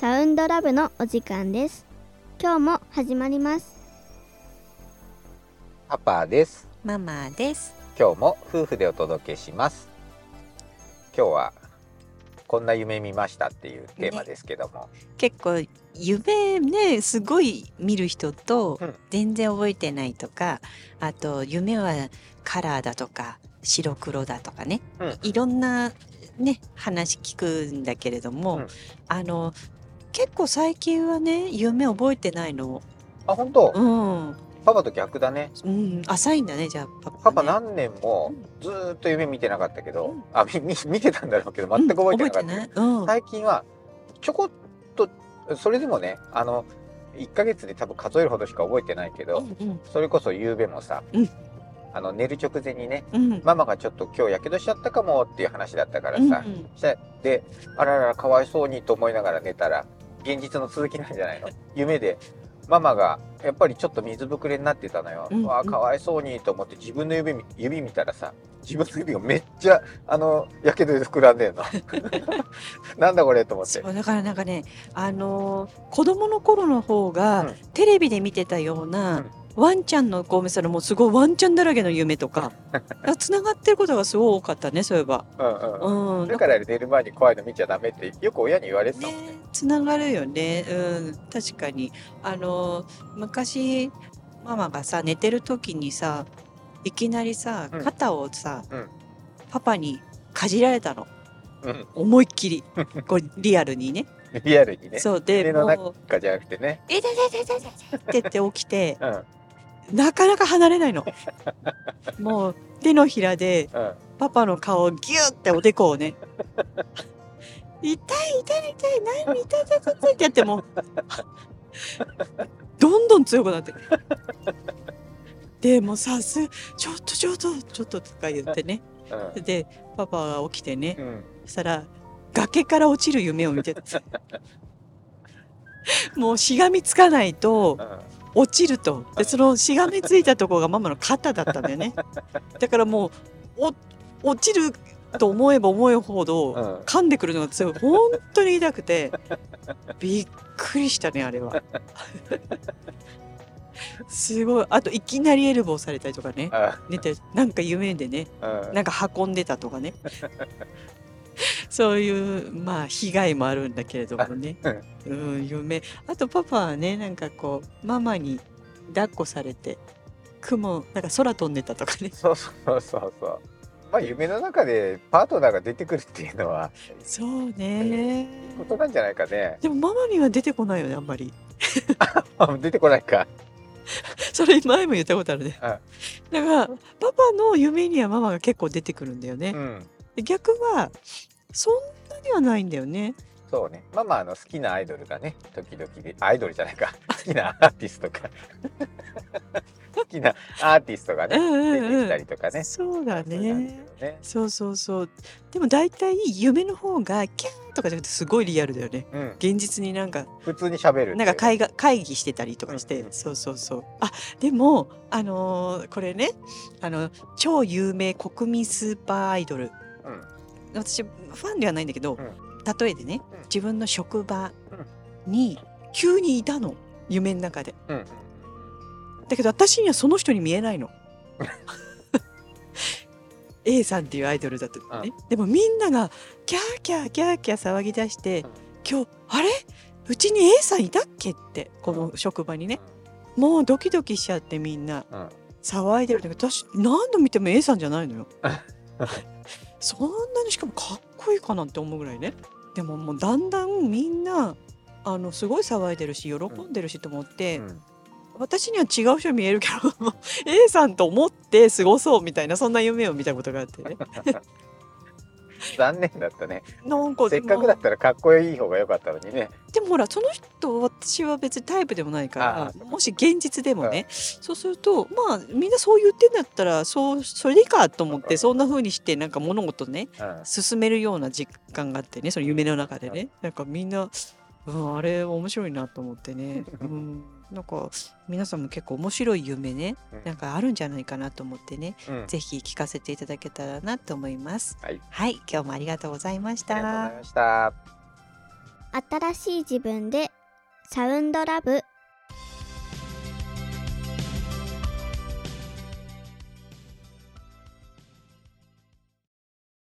サウンドラブのお時間です。今日も始まります。パパです。ママです。今日も夫婦でお届けします。今日はこんな夢見ましたっていうテーマですけども、結構夢ねすごい見る人とうん。全然覚えてないとか、あと夢はカラーだとか白黒だとかね、うん。いろんなね話聞くんだけれども、うん。あの結構最近はね夢覚えてないの。あ本当、うん、パパと逆だねうん、浅いんだねじゃあパパ、ね。パパ何年もずーっと夢見てなかったけど、うんあみ み見てたんだろうけど全く覚えてなかった、うん。うん。最近はちょこっとそれでもねあの1ヶ月で多分数えるほどしか覚えてないけど、うんそれこそ夕べもさ、うんあの寝る直前にねうんうん。ママがちょっと今日やけどしちゃったかもっていう話だったからさ、うんうんであららかわいそうにと思いながら寝たら現実の続きなんじゃないの？夢でママがやっぱりちょっと水ぶくれになってたのよ、うんわあかわいそうにと思って自分の指み指見たらさ自分の指がめっちゃあのやけどで膨らんでんの。なんだこれと思って。そうだからなんかねあのー子供の頃の方が、うん。テレビで見てたような、ワンちゃんのこう見たらもうすごいワンちゃんだらけの夢とか。つながってることがすごい多かったねそういえば。うんうん。うん、だから寝る前に怖いの見ちゃダメってよく親に言われてたもんね。ねつながるよね、うん、確かに。あのー昔ママがさ寝てる時にさいきなりさうん。肩をさ、うん。パパにかじられたの。うん。思いっきり。こうリアルにね。リアルにね。そう。で夢のもうかじゃなくてね「えでででででで」って言って起きて。うんなかなか離れないの。もう手のひらでうん。パパの顔をギューっておでこをね「痛い痛い痛い何痛い痛い痛い痛い」ってやってもどんどん強くなって。くる。でもうさすちょっとちょっとちょっととか言ってね。うん。でパパが起きてね。うん。そしたら崖から落ちる夢を見てた もうしがみつかないとうん落ちると。でそのしがみついたところがママの肩だったんだよね。だからもうお落ちると思えば思うほどうん。噛んでくるのが強い。本当に痛くて。びっくりしたねあれは。すごい。あといきなりエルボーされたりとかね。あ。寝てなんか夢でね。うん。なんか運んでたとかねそういうまあ被害もあるんだけれどもね、うん、夢。あとパパはねなんかこうママに抱っこされて雲なんか空飛んでたとかね。そうそうそうそう。まあ夢の中でパートナーが出てくるっていうのはそうね。ことなんじゃないかね。でもママには出てこないよねあんまり。あ 出てこないか。それ前も言ったことあるね。うん。だからパパの夢にはママが結構出てくるんだよね。うん。で逆はそんなにはないんだよね。そうね。まあまああの好きなアイドルがね時々でアイドルじゃないか。好きなアーティストが。好きなアーティストがね出てきたりとかね。そうだね。ね。そうそうそう。でも大体夢の方がキャーとかじゃなくてすごいリアルだよね。うん。現実になんか普通に喋る。なんか会が会議してたりとかして、うんうん。そうそうそう。あでもあのーこれねあの超有名国民スーパーアイドル。うん私ファンではないんだけど、うん。例えでねうん。自分の職場に急にいたの。夢の中で。うん。だけど私にはその人に見えないの。A さんっていうアイドルだったのね、でもみんながキャーキャーキャーキャー騒ぎ出して、うん。今日あれ？うちに A さんいたっけってこの職場にね、もうドキドキしちゃってみんな。うん。騒いでるんだけど私何度見ても A さんじゃないのよ そんなにしかもかっこいいかなって思うぐらいね。でももうだんだんみんなあのすごい騒いでるし喜んでるしと思って、うん。私には違う人見えるけど A さん。と思って過ごそうみたいなそんな夢を見たことがあってね 残念だったね。なんかせっかくだったらかっこいい方が良かったのにね。でもほらその人私は別にタイプでもないかあらもし現実でもね。そうするとまあみんなそう言ってんだったらそうそれでいいかと思っうん。てそんな風にしてなんか物事ねうん。進めるような実感があってねその夢の中でね。なんかみんな、うん、あれ面白いなと思ってね、うん、なんか皆さんも結構面白い夢ねうんなんかあるんじゃないかなと思ってねうんぜひ聞かせていただけたらなと思います。はいはい、今日もありがとうございましありがとうござたい。ました。新しい自分でサウンドラブ